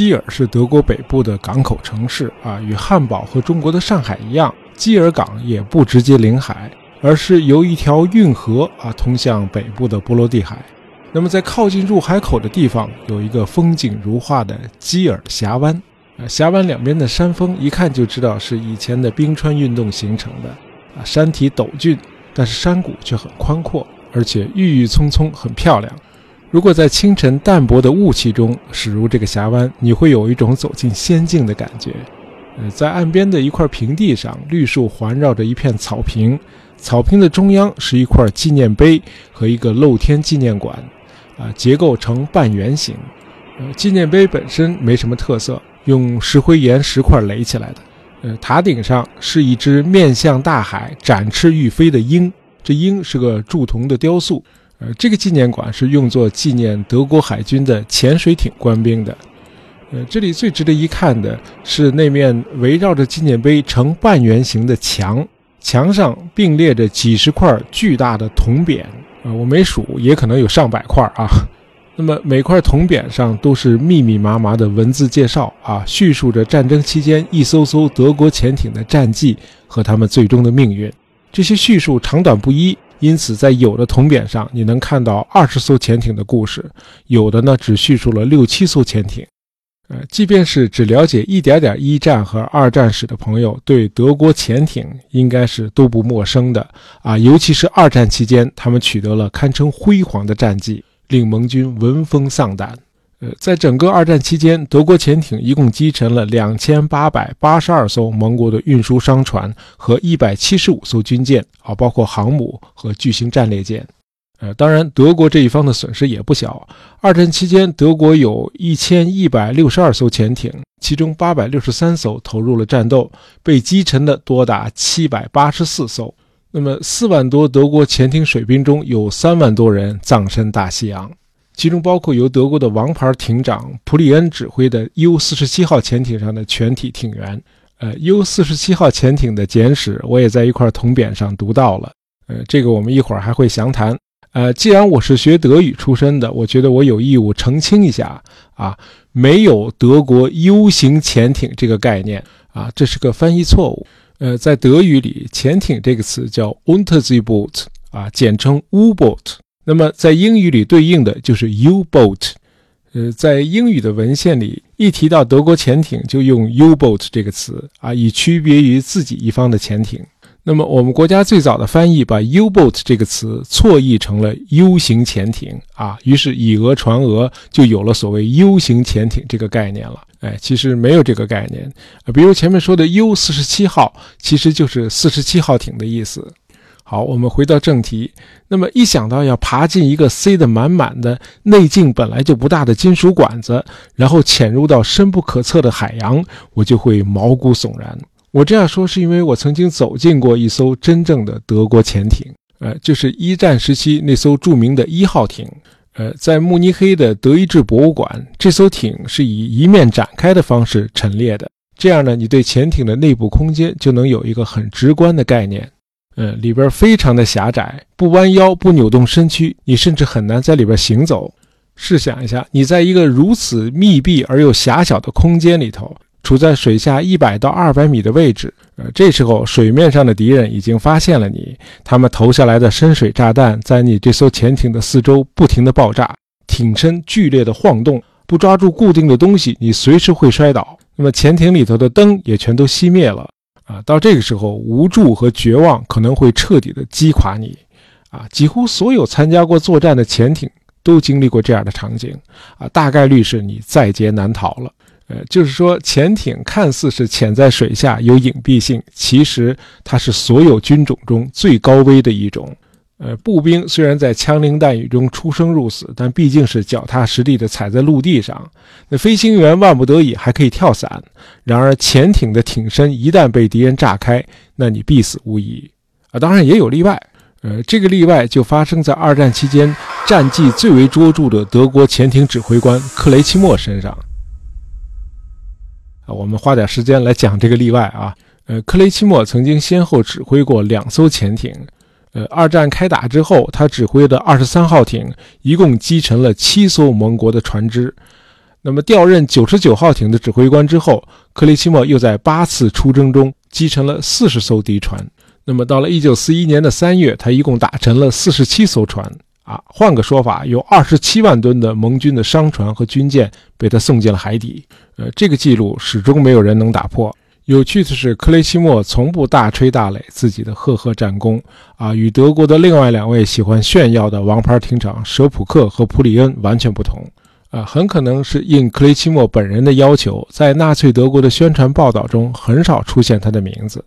基尔是德国北部的港口城市啊，与汉堡和中国的上海一样，基尔港也不直接临海，而是由一条运河啊通向北部的波罗的海。那么在靠近入海口的地方，有一个风景如画的基尔峡湾，啊，峡湾两边的山峰一看就知道是以前的冰川运动形成的，啊，山体陡峻，但是山谷却很宽阔，而且郁郁葱葱，很漂亮。如果在清晨淡薄的雾气中驶入这个峡湾，你会有一种走进仙境的感觉。呃，在岸边的一块平地上，绿树环绕着一片草坪，草坪的中央是一块纪念碑和一个露天纪念馆，啊，结构呈半圆形。呃，纪念碑本身没什么特色，用石灰岩石块垒起来的。呃，塔顶上是一只面向大海、展翅欲飞的鹰，这鹰是个铸铜的雕塑。呃，这个纪念馆是用作纪念德国海军的潜水艇官兵的。呃，这里最值得一看的是那面围绕着纪念碑呈半圆形的墙，墙上并列着几十块巨大的铜匾。啊，我没数，也可能有上百块啊。那么每块铜匾上都是密密麻麻的文字介绍啊，叙述着战争期间一艘艘德国潜艇的战绩和他们最终的命运。这些叙述长短不一。因此，在有的铜匾上，你能看到二十艘潜艇的故事；有的呢，只叙述了六七艘潜艇。呃，即便是只了解一点点一战和二战史的朋友，对德国潜艇应该是都不陌生的啊。尤其是二战期间，他们取得了堪称辉煌的战绩，令盟军闻风丧胆。呃，在整个二战期间，德国潜艇一共击沉了两千八百八十二艘盟国的运输商船和一百七十五艘军舰，啊，包括航母和巨型战列舰。呃，当然，德国这一方的损失也不小。二战期间，德国有一千一百六十二艘潜艇，其中八百六十三艘投入了战斗，被击沉的多达七百八十四艘。那么，四万多德国潜艇水兵中有三万多人葬身大西洋。其中包括由德国的王牌艇长普里恩指挥的 U-47 号潜艇上的全体艇员。呃，U-47 号潜艇的简史我也在一块铜匾上读到了。呃，这个我们一会儿还会详谈。呃，既然我是学德语出身的，我觉得我有义务澄清一下啊，没有德国 U 型潜艇这个概念啊，这是个翻译错误。呃，在德语里，潜艇这个词叫 Unterseeboot 啊，简称 U-boat。那么在英语里对应的就是 U-boat，呃，在英语的文献里，一提到德国潜艇就用 U-boat 这个词啊，以区别于自己一方的潜艇。那么我们国家最早的翻译把 U-boat 这个词错译成了 U 型潜艇啊，于是以讹传讹，就有了所谓 U 型潜艇这个概念了。哎，其实没有这个概念，比如前面说的 U-47 号，其实就是四十七号艇的意思。好，我们回到正题。那么一想到要爬进一个塞得满满的、内径本来就不大的金属管子，然后潜入到深不可测的海洋，我就会毛骨悚然。我这样说是因为我曾经走进过一艘真正的德国潜艇，呃，就是一战时期那艘著名的一号艇。呃，在慕尼黑的德意志博物馆，这艘艇是以一面展开的方式陈列的。这样呢，你对潜艇的内部空间就能有一个很直观的概念。呃，里边非常的狭窄，不弯腰不扭动身躯，你甚至很难在里边行走。试想一下，你在一个如此密闭而又狭小的空间里头，处在水下一百到二百米的位置，呃，这时候水面上的敌人已经发现了你，他们投下来的深水炸弹在你这艘潜艇的四周不停的爆炸，艇身剧烈的晃动，不抓住固定的东西，你随时会摔倒。那么潜艇里头的灯也全都熄灭了。啊，到这个时候，无助和绝望可能会彻底的击垮你。啊，几乎所有参加过作战的潜艇都经历过这样的场景。啊，大概率是你在劫难逃了。呃，就是说，潜艇看似是潜在水下有隐蔽性，其实它是所有军种中最高危的一种。呃，步兵虽然在枪林弹雨中出生入死，但毕竟是脚踏实地的踩在陆地上。那飞行员万不得已还可以跳伞，然而潜艇的艇身一旦被敌人炸开，那你必死无疑。啊，当然也有例外。呃，这个例外就发生在二战期间战绩最为卓著的德国潜艇指挥官克雷奇莫身上。啊，我们花点时间来讲这个例外啊。呃，克雷奇莫曾经先后指挥过两艘潜艇。呃，二战开打之后，他指挥的二十三号艇一共击沉了七艘盟国的船只。那么调任九十九号艇的指挥官之后，克雷奇莫又在八次出征中击沉了四十艘敌船。那么到了一九四一年的三月，他一共打沉了四十七艘船。啊，换个说法，有二十七万吨的盟军的商船和军舰被他送进了海底。呃，这个记录始终没有人能打破。有趣的是，克雷西莫从不大吹大擂自己的赫赫战功啊，与德国的另外两位喜欢炫耀的王牌艇长舍普克和普里恩完全不同。啊，很可能是应克雷奇莫本人的要求，在纳粹德国的宣传报道中很少出现他的名字。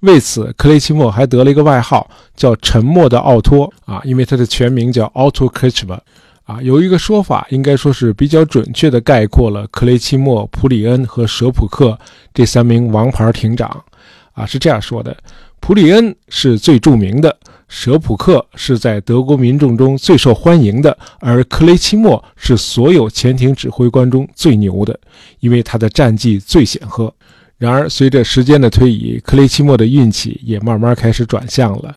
为此，克雷奇莫还得了一个外号，叫“沉默的奥托”啊，因为他的全名叫 Otto Kretschmer。啊，有一个说法，应该说是比较准确地概括了克雷奇莫、普里恩和舍普克这三名王牌艇长。啊，是这样说的：普里恩是最著名的，舍普克是在德国民众中最受欢迎的，而克雷奇莫是所有潜艇指挥官中最牛的，因为他的战绩最显赫。然而，随着时间的推移，克雷奇莫的运气也慢慢开始转向了。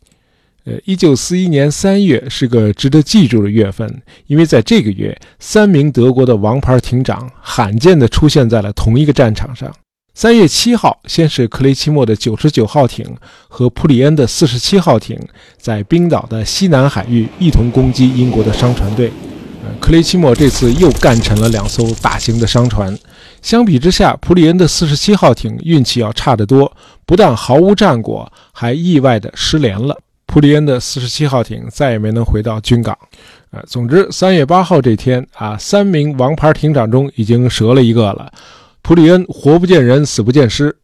呃，一九四一年三月是个值得记住的月份，因为在这个月，三名德国的王牌艇长罕见地出现在了同一个战场上。三月七号，先是克雷奇莫的九十九号艇和普里恩的四十七号艇在冰岛的西南海域一同攻击英国的商船队。呃，克雷奇莫这次又干沉了两艘大型的商船。相比之下，普里恩的四十七号艇运气要差得多，不但毫无战果，还意外地失联了。普里恩的四十七号艇再也没能回到军港。呃，总之，三月八号这天啊，三名王牌艇长中已经折了一个了。普里恩活不见人，死不见尸。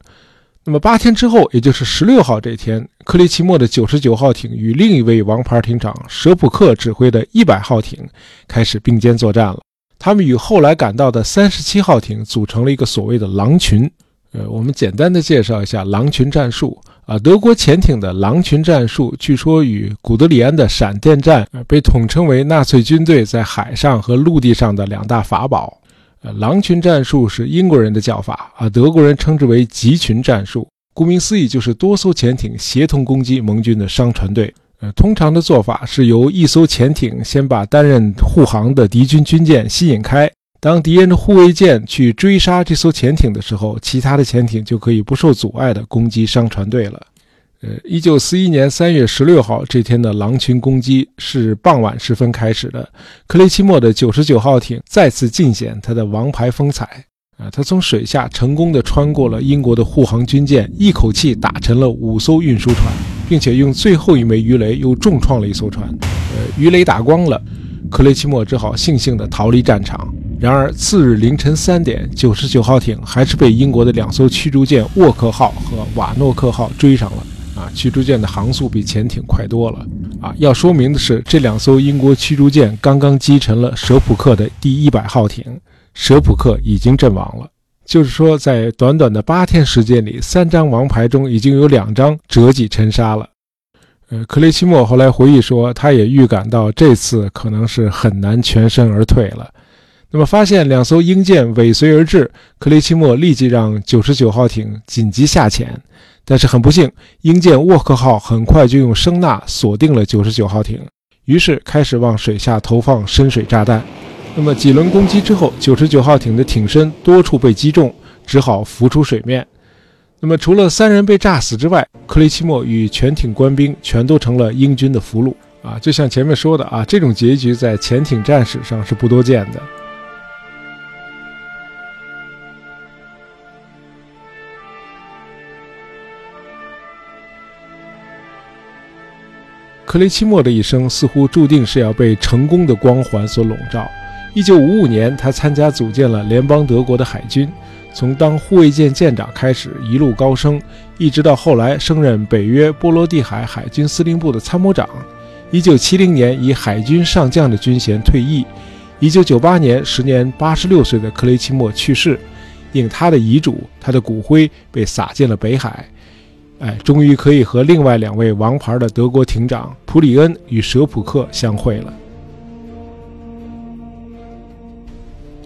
那么八天之后，也就是十六号这天，克里奇莫的九十九号艇与另一位王牌艇长舍普克指挥的一百号艇开始并肩作战了。他们与后来赶到的三十七号艇组成了一个所谓的狼群。呃，我们简单的介绍一下狼群战术。啊，德国潜艇的狼群战术，据说与古德里安的闪电战，被统称为纳粹军队在海上和陆地上的两大法宝。呃，狼群战术是英国人的叫法，啊，德国人称之为集群战术。顾名思义，就是多艘潜艇协同攻击盟军的商船队。呃，通常的做法是由一艘潜艇先把担任护航的敌军军舰吸引开。当敌人的护卫舰去追杀这艘潜艇的时候，其他的潜艇就可以不受阻碍地攻击商船队了。呃，一九四一年三月十六号这天的狼群攻击是傍晚时分开始的。克雷奇莫的九十九号艇再次尽显他的王牌风采啊！他从水下成功地穿过了英国的护航军舰，一口气打沉了五艘运输船，并且用最后一枚鱼雷又重创了一艘船。呃，鱼雷打光了，克雷奇莫只好悻悻地逃离战场。然而，次日凌晨三点，九十九号艇还是被英国的两艘驱逐舰沃克号和瓦诺克号追上了。啊，驱逐舰的航速比潜艇快多了。啊，要说明的是，这两艘英国驱逐舰刚刚击沉了舍普克的第一百号艇，舍普克已经阵亡了。就是说，在短短的八天时间里，三张王牌中已经有两张折戟沉沙了。呃，克雷奇莫后来回忆说，他也预感到这次可能是很难全身而退了。那么，发现两艘英舰尾随而至，克雷奇莫立即让九十九号艇紧急下潜。但是很不幸，英舰沃克号很快就用声呐锁定了九十九号艇，于是开始往水下投放深水炸弹。那么几轮攻击之后，九十九号艇的艇身多处被击中，只好浮出水面。那么除了三人被炸死之外，克雷奇莫与全艇官兵全都成了英军的俘虏。啊，就像前面说的啊，这种结局在潜艇战史上是不多见的。克雷奇莫的一生似乎注定是要被成功的光环所笼罩。一九五五年，他参加组建了联邦德国的海军，从当护卫舰舰长开始一路高升，一直到后来升任北约波罗的海海军司令部的参谋长。一九七零年，以海军上将的军衔退役。一九九八年，时年八十六岁的克雷奇莫去世，应他的遗嘱，他的骨灰被撒进了北海。哎，终于可以和另外两位王牌的德国艇长普里恩与舍普克相会了。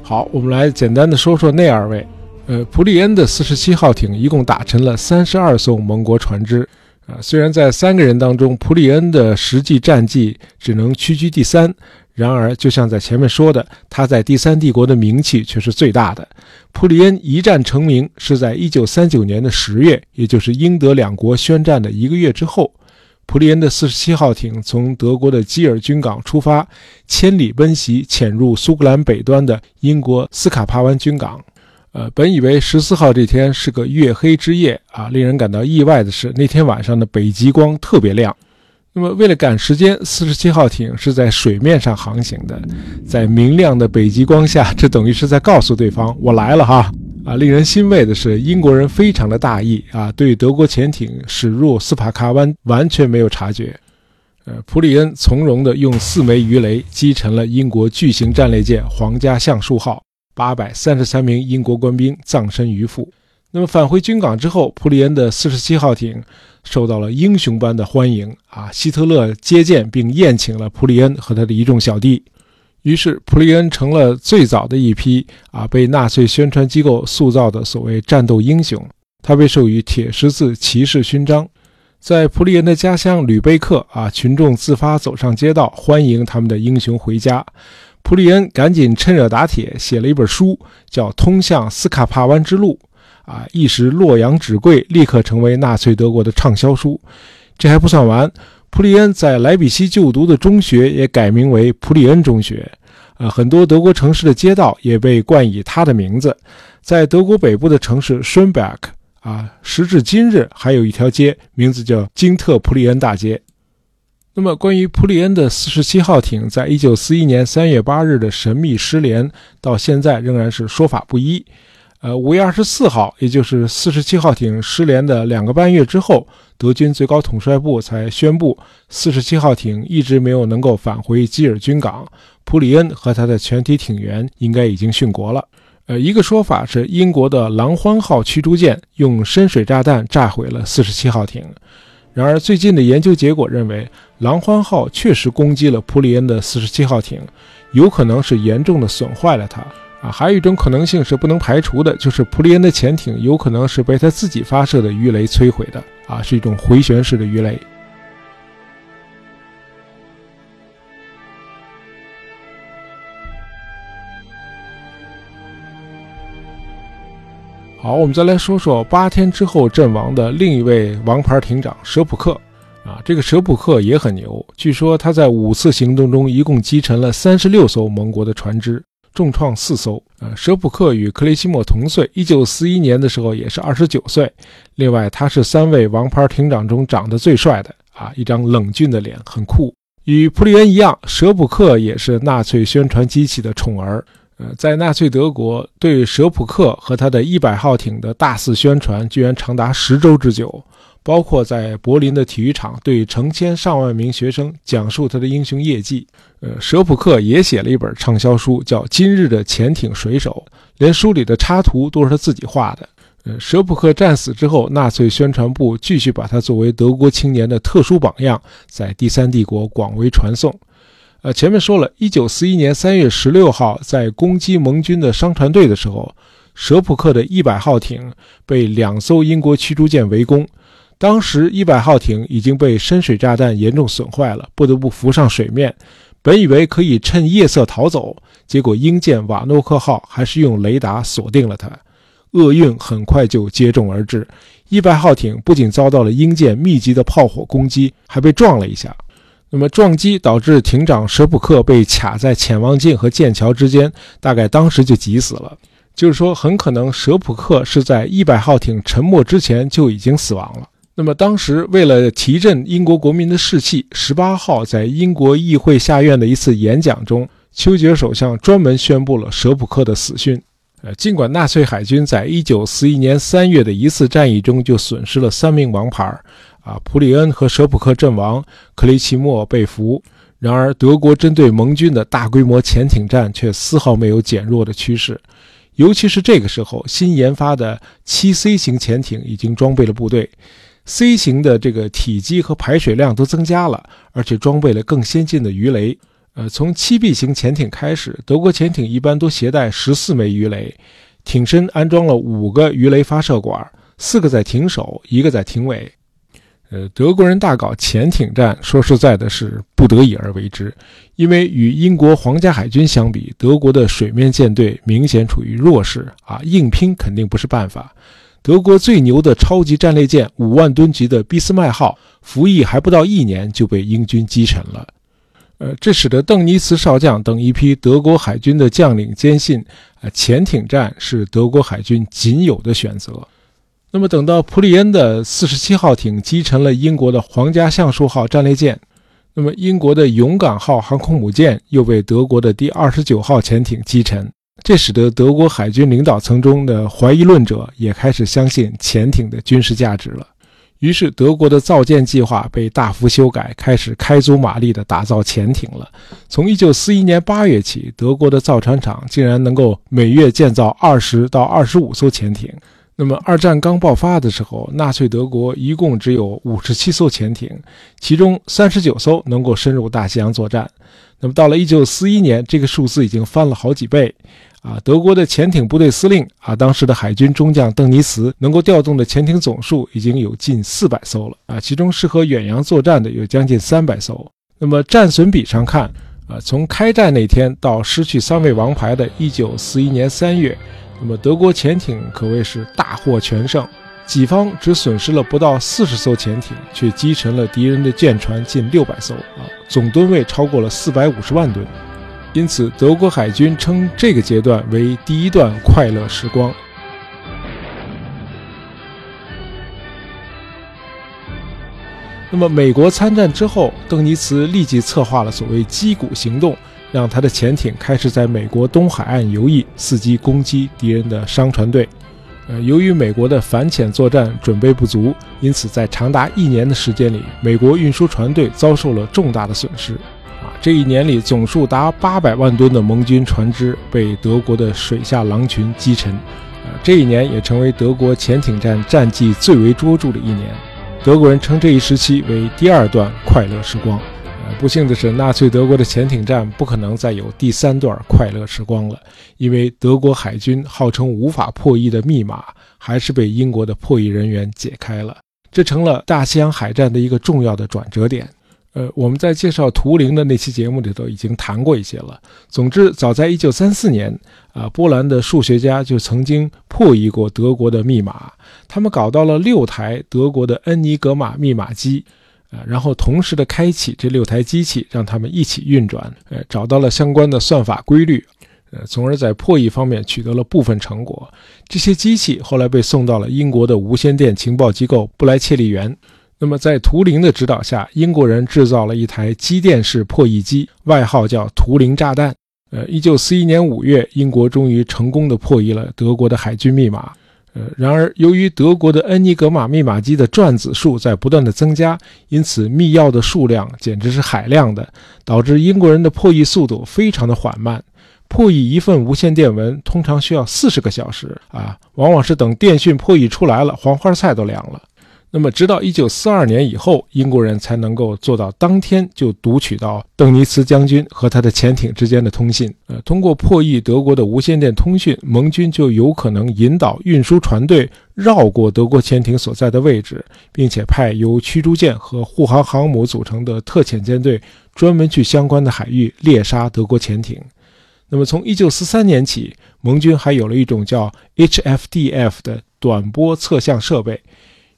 好，我们来简单的说说那二位。呃，普里恩的四十七号艇一共打沉了三十二艘盟国船只。啊，虽然在三个人当中，普里恩的实际战绩只能屈居第三，然而，就像在前面说的，他在第三帝国的名气却是最大的。普里恩一战成名是在1939年的十月，也就是英德两国宣战的一个月之后。普里恩的47号艇从德国的基尔军港出发，千里奔袭，潜入苏格兰北端的英国斯卡帕湾军港。呃，本以为十四号这天是个月黑之夜啊，令人感到意外的是，那天晚上的北极光特别亮。那么，为了赶时间，四十七号艇是在水面上航行的，在明亮的北极光下，这等于是在告诉对方：“我来了哈！”啊，令人欣慰的是，英国人非常的大意啊，对德国潜艇驶入斯帕卡湾完全没有察觉。呃，普里恩从容地用四枚鱼雷击沉了英国巨型战列舰“皇家橡树号”，八百三十三名英国官兵葬身鱼腹。那么返回军港之后，普里恩的四十七号艇受到了英雄般的欢迎啊！希特勒接见并宴请了普里恩和他的一众小弟，于是普里恩成了最早的一批啊被纳粹宣传机构塑造的所谓战斗英雄。他被授予铁十字骑士勋章。在普里恩的家乡吕贝克啊，群众自发走上街道欢迎他们的英雄回家。普里恩赶紧趁热打铁写了一本书，叫《通向斯卡帕湾之路》。啊！一时洛阳纸贵，立刻成为纳粹德国的畅销书。这还不算完，普里恩在莱比锡就读的中学也改名为普里恩中学。啊，很多德国城市的街道也被冠以他的名字。在德国北部的城市 Schönberg，啊，时至今日还有一条街，名字叫金特普里恩大街。那么，关于普里恩的四十七号艇在一九四一年三月八日的神秘失联，到现在仍然是说法不一。呃，五月二十四号，也就是四十七号艇失联的两个半月之后，德军最高统帅部才宣布，四十七号艇一直没有能够返回基尔军港，普里恩和他的全体艇员应该已经殉国了。呃，一个说法是英国的狼獾号驱逐舰用深水炸弹炸毁了四十七号艇，然而最近的研究结果认为，狼獾号确实攻击了普里恩的四十七号艇，有可能是严重的损坏了它。啊，还有一种可能性是不能排除的，就是普利恩的潜艇有可能是被他自己发射的鱼雷摧毁的。啊，是一种回旋式的鱼雷。好，我们再来说说八天之后阵亡的另一位王牌艇长舍普克。啊，这个舍普克也很牛，据说他在五次行动中一共击沉了三十六艘盟国的船只。重创四艘。呃，舍普克与克雷西莫同岁，一九四一年的时候也是二十九岁。另外，他是三位王牌艇长中长得最帅的啊，一张冷峻的脸，很酷。与普里恩一样，舍普克也是纳粹宣传机器的宠儿。呃，在纳粹德国，对舍普克和他的一百号艇的大肆宣传，居然长达十周之久。包括在柏林的体育场，对成千上万名学生讲述他的英雄业绩。呃，舍普克也写了一本畅销书，叫《今日的潜艇水手》，连书里的插图都是他自己画的。呃，舍普克战死之后，纳粹宣传部继续把他作为德国青年的特殊榜样，在第三帝国广为传颂。呃，前面说了一九四一年三月十六号，在攻击盟军的商船队的时候，舍普克的一百号艇被两艘英国驱逐舰围攻。当时一百号艇已经被深水炸弹严重损坏了，不得不浮上水面。本以为可以趁夜色逃走，结果英舰瓦诺克号还是用雷达锁定了它。厄运很快就接踵而至，一百号艇不仅遭到了英舰密集的炮火攻击，还被撞了一下。那么撞击导致艇长舍普克被卡在潜望镜和剑桥之间，大概当时就急死了。就是说，很可能舍普克是在一百号艇沉没之前就已经死亡了。那么当时为了提振英国国民的士气，十八号在英国议会下院的一次演讲中，丘吉尔首相专门宣布了舍普克的死讯。呃，尽管纳粹海军在一九四一年三月的一次战役中就损失了三名王牌，啊，普里恩和舍普克阵亡，克雷奇莫被俘，然而德国针对盟军的大规模潜艇战却丝毫没有减弱的趋势。尤其是这个时候，新研发的七 C 型潜艇已经装备了部队。C 型的这个体积和排水量都增加了，而且装备了更先进的鱼雷。呃，从七 B 型潜艇开始，德国潜艇一般都携带十四枚鱼雷，艇身安装了五个鱼雷发射管，四个在艇首，一个在艇尾。呃，德国人大搞潜艇战，说实在的，是不得已而为之。因为与英国皇家海军相比，德国的水面舰队明显处于弱势啊，硬拼肯定不是办法。德国最牛的超级战列舰五万吨级的俾斯麦号，服役还不到一年就被英军击沉了。呃，这使得邓尼茨少将等一批德国海军的将领坚信，啊，潜艇战是德国海军仅有的选择。那么，等到普里恩的四十七号艇击沉了英国的皇家橡树号战列舰，那么英国的勇敢号航空母舰又被德国的第二十九号潜艇击沉，这使得德国海军领导层中的怀疑论者也开始相信潜艇的军事价值了。于是，德国的造舰计划被大幅修改，开始开足马力地打造潜艇了。从一九四一年八月起，德国的造船厂竟然能够每月建造二十到二十五艘潜艇。那么，二战刚爆发的时候，纳粹德国一共只有五十七艘潜艇，其中三十九艘能够深入大西洋作战。那么，到了一九四一年，这个数字已经翻了好几倍。啊，德国的潜艇部队司令啊，当时的海军中将邓尼茨能够调动的潜艇总数已经有近四百艘了。啊，其中适合远洋作战的有将近三百艘。那么，战损比上看，啊，从开战那天到失去三位王牌的一九四一年三月。那么德国潜艇可谓是大获全胜，己方只损失了不到四十艘潜艇，却击沉了敌人的舰船近六百艘啊，总吨位超过了四百五十万吨。因此，德国海军称这个阶段为第一段快乐时光。那么，美国参战之后，邓尼茨立即策划了所谓“击鼓行动”。让他的潜艇开始在美国东海岸游弋，伺机攻击敌人的商船队。呃，由于美国的反潜作战准备不足，因此在长达一年的时间里，美国运输船队遭受了重大的损失。这一年里，总数达八百万吨的盟军船只被德国的水下狼群击沉。呃，这一年也成为德国潜艇战战绩最为卓著的一年。德国人称这一时期为第二段快乐时光。不幸的是，纳粹德国的潜艇战不可能再有第三段快乐时光了，因为德国海军号称无法破译的密码，还是被英国的破译人员解开了，这成了大西洋海战的一个重要的转折点。呃，我们在介绍图灵的那期节目里头已经谈过一些了。总之，早在1934年，啊，波兰的数学家就曾经破译过德国的密码，他们搞到了六台德国的恩尼格玛密码机。啊，然后同时的开启这六台机器，让他们一起运转，呃，找到了相关的算法规律，呃，从而在破译方面取得了部分成果。这些机器后来被送到了英国的无线电情报机构布莱切利园。那么，在图灵的指导下，英国人制造了一台机电式破译机，外号叫“图灵炸弹”。呃，一九四一年五月，英国终于成功的破译了德国的海军密码。呃，然而，由于德国的恩尼格玛密码机的转子数在不断的增加，因此密钥的数量简直是海量的，导致英国人的破译速度非常的缓慢。破译一份无线电文通常需要四十个小时啊，往往是等电讯破译出来了，黄花菜都凉了。那么，直到一九四二年以后，英国人才能够做到当天就读取到邓尼茨将军和他的潜艇之间的通信。呃，通过破译德国的无线电通讯，盟军就有可能引导运输船队绕过德国潜艇所在的位置，并且派由驱逐舰和护航航母组成的特遣舰队专门去相关的海域猎杀德国潜艇。那么，从一九四三年起，盟军还有了一种叫 HFDF 的短波测向设备。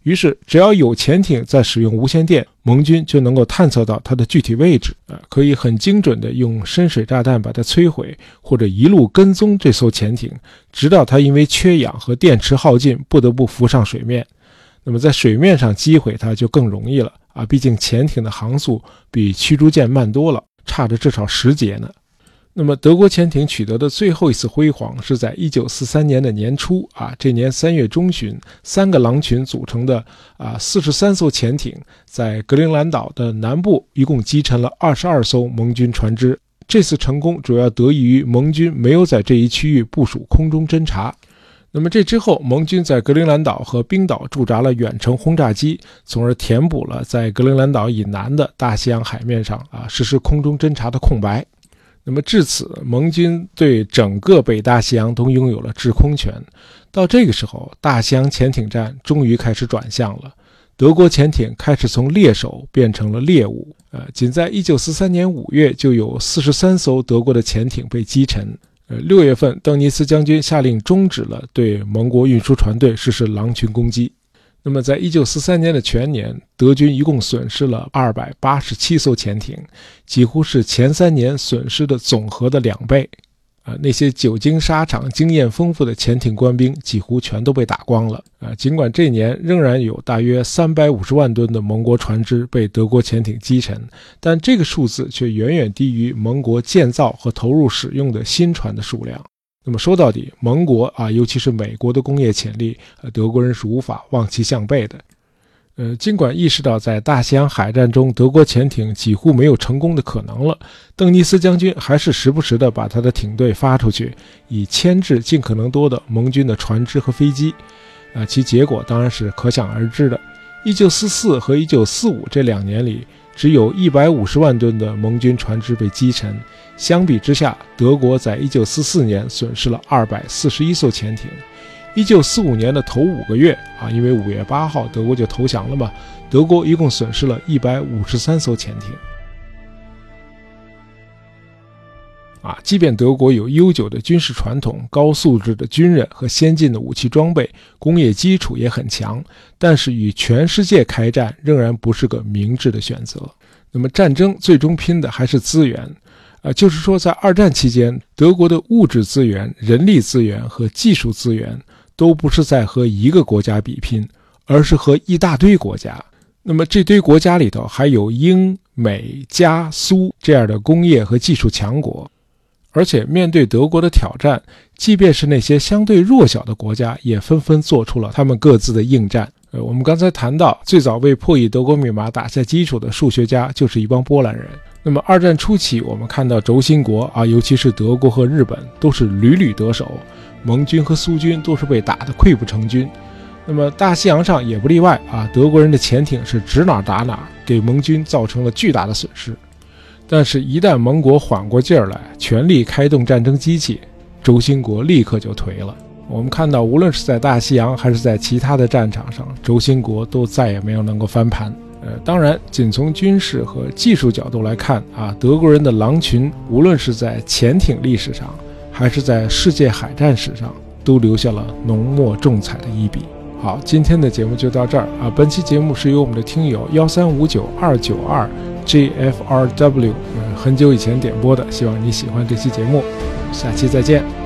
于是，只要有潜艇在使用无线电，盟军就能够探测到它的具体位置，啊，可以很精准地用深水炸弹把它摧毁，或者一路跟踪这艘潜艇，直到它因为缺氧和电池耗尽不得不浮上水面。那么，在水面上击毁它就更容易了，啊，毕竟潜艇的航速比驱逐舰慢多了，差着至少十节呢。那么，德国潜艇取得的最后一次辉煌是在1943年的年初啊，这年三月中旬，三个狼群组成的啊43艘潜艇在格陵兰岛的南部一共击沉了22艘盟军船只。这次成功主要得益于盟军没有在这一区域部署空中侦察。那么这之后，盟军在格陵兰岛和冰岛驻扎了远程轰炸机，从而填补了在格陵兰岛以南的大西洋海面上啊实施空中侦察的空白。那么至此，盟军对整个北大西洋都拥有了制空权。到这个时候，大西洋潜艇战终于开始转向了。德国潜艇开始从猎手变成了猎物。呃，仅在1943年5月，就有43艘德国的潜艇被击沉。呃，六月份，邓尼斯将军下令终止了对盟国运输船队实施狼群攻击。那么，在1943年的全年，德军一共损失了287艘潜艇，几乎是前三年损失的总和的两倍。啊，那些久经沙场、经验丰富的潜艇官兵几乎全都被打光了。啊，尽管这年仍然有大约三百五十万吨的盟国船只被德国潜艇击沉，但这个数字却远远低于盟国建造和投入使用的新船的数量。那么说到底，盟国啊，尤其是美国的工业潜力，呃，德国人是无法望其项背的。呃，尽管意识到在大西洋海战中德国潜艇几乎没有成功的可能了，邓尼斯将军还是时不时的把他的艇队发出去，以牵制尽可能多的盟军的船只和飞机。啊，其结果当然是可想而知的。1944和1945这两年里，只有一百五十万吨的盟军船只被击沉。相比之下，德国在一九四四年损失了二百四十一艘潜艇。一九四五年的头五个月啊，因为五月八号德国就投降了嘛，德国一共损失了一百五十三艘潜艇。啊，即便德国有悠久的军事传统、高素质的军人和先进的武器装备，工业基础也很强，但是与全世界开战仍然不是个明智的选择。那么战争最终拼的还是资源。啊，就是说在二战期间，德国的物质资源、人力资源和技术资源。都不是在和一个国家比拼，而是和一大堆国家。那么这堆国家里头还有英美加苏这样的工业和技术强国，而且面对德国的挑战，即便是那些相对弱小的国家，也纷纷做出了他们各自的应战。呃，我们刚才谈到，最早为破译德国密码打下基础的数学家就是一帮波兰人。那么二战初期，我们看到轴心国啊，尤其是德国和日本，都是屡屡得手。盟军和苏军都是被打得溃不成军，那么大西洋上也不例外啊。德国人的潜艇是指哪打哪，给盟军造成了巨大的损失。但是，一旦盟国缓过劲儿来，全力开动战争机器，轴心国立刻就颓了。我们看到，无论是在大西洋还是在其他的战场上，轴心国都再也没有能够翻盘。呃，当然，仅从军事和技术角度来看啊，德国人的狼群，无论是在潜艇历史上，还是在世界海战史上都留下了浓墨重彩的一笔。好，今天的节目就到这儿啊。本期节目是由我们的听友幺三五九二九二 GFRW，嗯很久以前点播的，希望你喜欢这期节目，下期再见。